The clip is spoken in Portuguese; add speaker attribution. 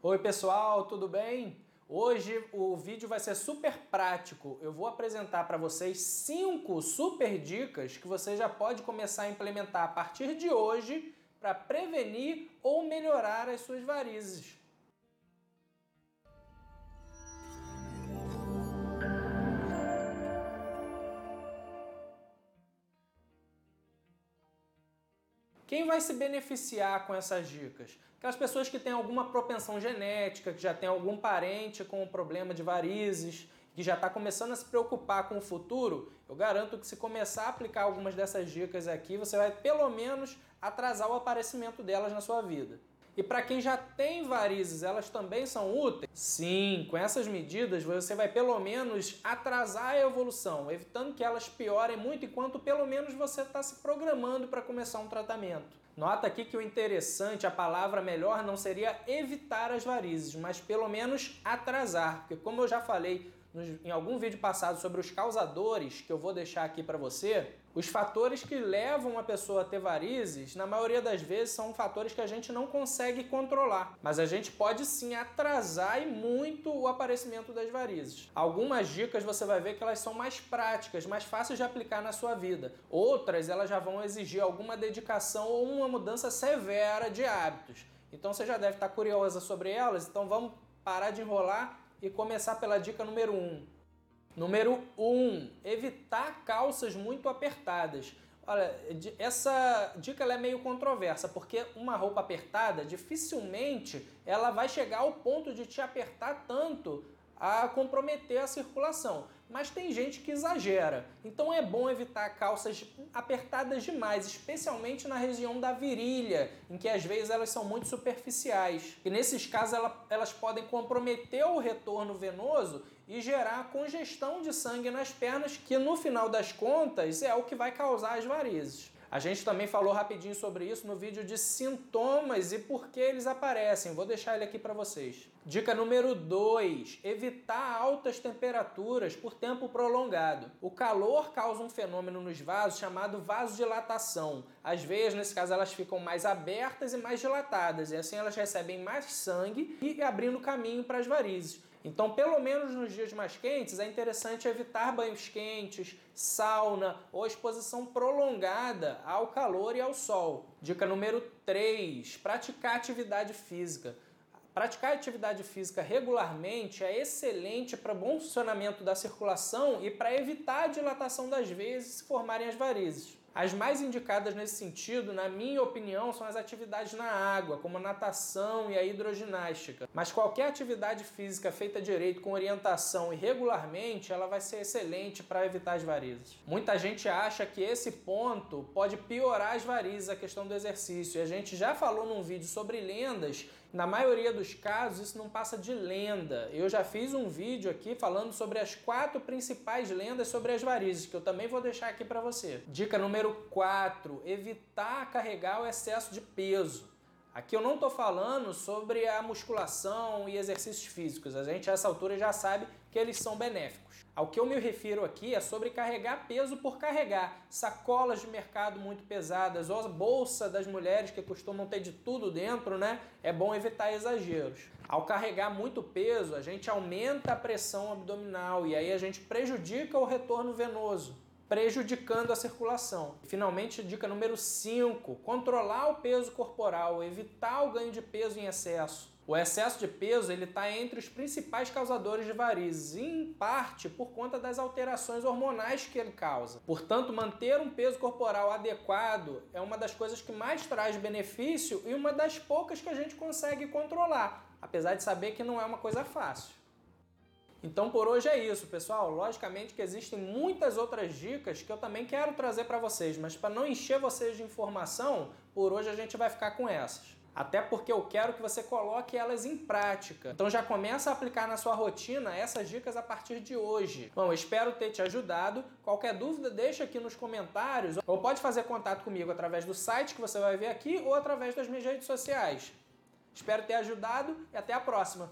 Speaker 1: Oi pessoal, tudo bem? Hoje o vídeo vai ser super prático. Eu vou apresentar para vocês cinco super dicas que você já pode começar a implementar a partir de hoje para prevenir ou melhorar as suas varizes. Quem vai se beneficiar com essas dicas? Aquelas pessoas que têm alguma propensão genética, que já tem algum parente com problema de varizes, que já está começando a se preocupar com o futuro, eu garanto que se começar a aplicar algumas dessas dicas aqui, você vai pelo menos atrasar o aparecimento delas na sua vida. E para quem já tem varizes, elas também são úteis? Sim, com essas medidas você vai pelo menos atrasar a evolução, evitando que elas piorem muito enquanto pelo menos você está se programando para começar um tratamento. Nota aqui que o interessante, a palavra melhor não seria evitar as varizes, mas pelo menos atrasar, porque como eu já falei em algum vídeo passado sobre os causadores, que eu vou deixar aqui para você, os fatores que levam a pessoa a ter varizes, na maioria das vezes, são fatores que a gente não consegue controlar. Mas a gente pode sim atrasar e muito o aparecimento das varizes. Algumas dicas você vai ver que elas são mais práticas, mais fáceis de aplicar na sua vida. Outras, elas já vão exigir alguma dedicação ou uma mudança severa de hábitos. Então você já deve estar curiosa sobre elas, então vamos parar de enrolar e começar pela dica número 1. Um. Número 1, um, evitar calças muito apertadas. Olha, essa dica é meio controversa, porque uma roupa apertada dificilmente ela vai chegar ao ponto de te apertar tanto a comprometer a circulação. Mas tem gente que exagera, então é bom evitar calças apertadas demais, especialmente na região da virilha, em que às vezes elas são muito superficiais. E nesses casos elas podem comprometer o retorno venoso e gerar congestão de sangue nas pernas, que no final das contas é o que vai causar as varizes. A gente também falou rapidinho sobre isso no vídeo de sintomas e por que eles aparecem. Vou deixar ele aqui para vocês. Dica número 2: evitar altas temperaturas por tempo prolongado. O calor causa um fenômeno nos vasos chamado vasodilatação. As veias, nesse caso, elas ficam mais abertas e mais dilatadas, e assim elas recebem mais sangue e abrindo caminho para as varizes. Então, pelo menos nos dias mais quentes, é interessante evitar banhos quentes, sauna ou exposição prolongada ao calor e ao sol. Dica número 3: praticar atividade física. Praticar atividade física regularmente é excelente para bom funcionamento da circulação e para evitar a dilatação das veias e se formarem as varizes. As mais indicadas nesse sentido, na minha opinião, são as atividades na água, como a natação e a hidroginástica. Mas qualquer atividade física feita direito, com orientação e regularmente, ela vai ser excelente para evitar as varizes. Muita gente acha que esse ponto pode piorar as varizes, a questão do exercício. E a gente já falou num vídeo sobre lendas. Na maioria dos casos, isso não passa de lenda. Eu já fiz um vídeo aqui falando sobre as quatro principais lendas sobre as varizes, que eu também vou deixar aqui para você. Dica número Número 4, evitar carregar o excesso de peso. Aqui eu não estou falando sobre a musculação e exercícios físicos. A gente a essa altura já sabe que eles são benéficos. Ao que eu me refiro aqui é sobre carregar peso por carregar. Sacolas de mercado muito pesadas ou a bolsa das mulheres que costumam ter de tudo dentro, né? É bom evitar exageros. Ao carregar muito peso, a gente aumenta a pressão abdominal e aí a gente prejudica o retorno venoso prejudicando a circulação. Finalmente, dica número 5: controlar o peso corporal, evitar o ganho de peso em excesso. O excesso de peso ele está entre os principais causadores de varizes, em parte por conta das alterações hormonais que ele causa. Portanto, manter um peso corporal adequado é uma das coisas que mais traz benefício e uma das poucas que a gente consegue controlar, apesar de saber que não é uma coisa fácil. Então por hoje é isso, pessoal. Logicamente que existem muitas outras dicas que eu também quero trazer para vocês, mas para não encher vocês de informação, por hoje a gente vai ficar com essas. Até porque eu quero que você coloque elas em prática. Então já começa a aplicar na sua rotina essas dicas a partir de hoje. Bom, espero ter te ajudado. Qualquer dúvida, deixa aqui nos comentários ou pode fazer contato comigo através do site que você vai ver aqui ou através das minhas redes sociais. Espero ter ajudado e até a próxima.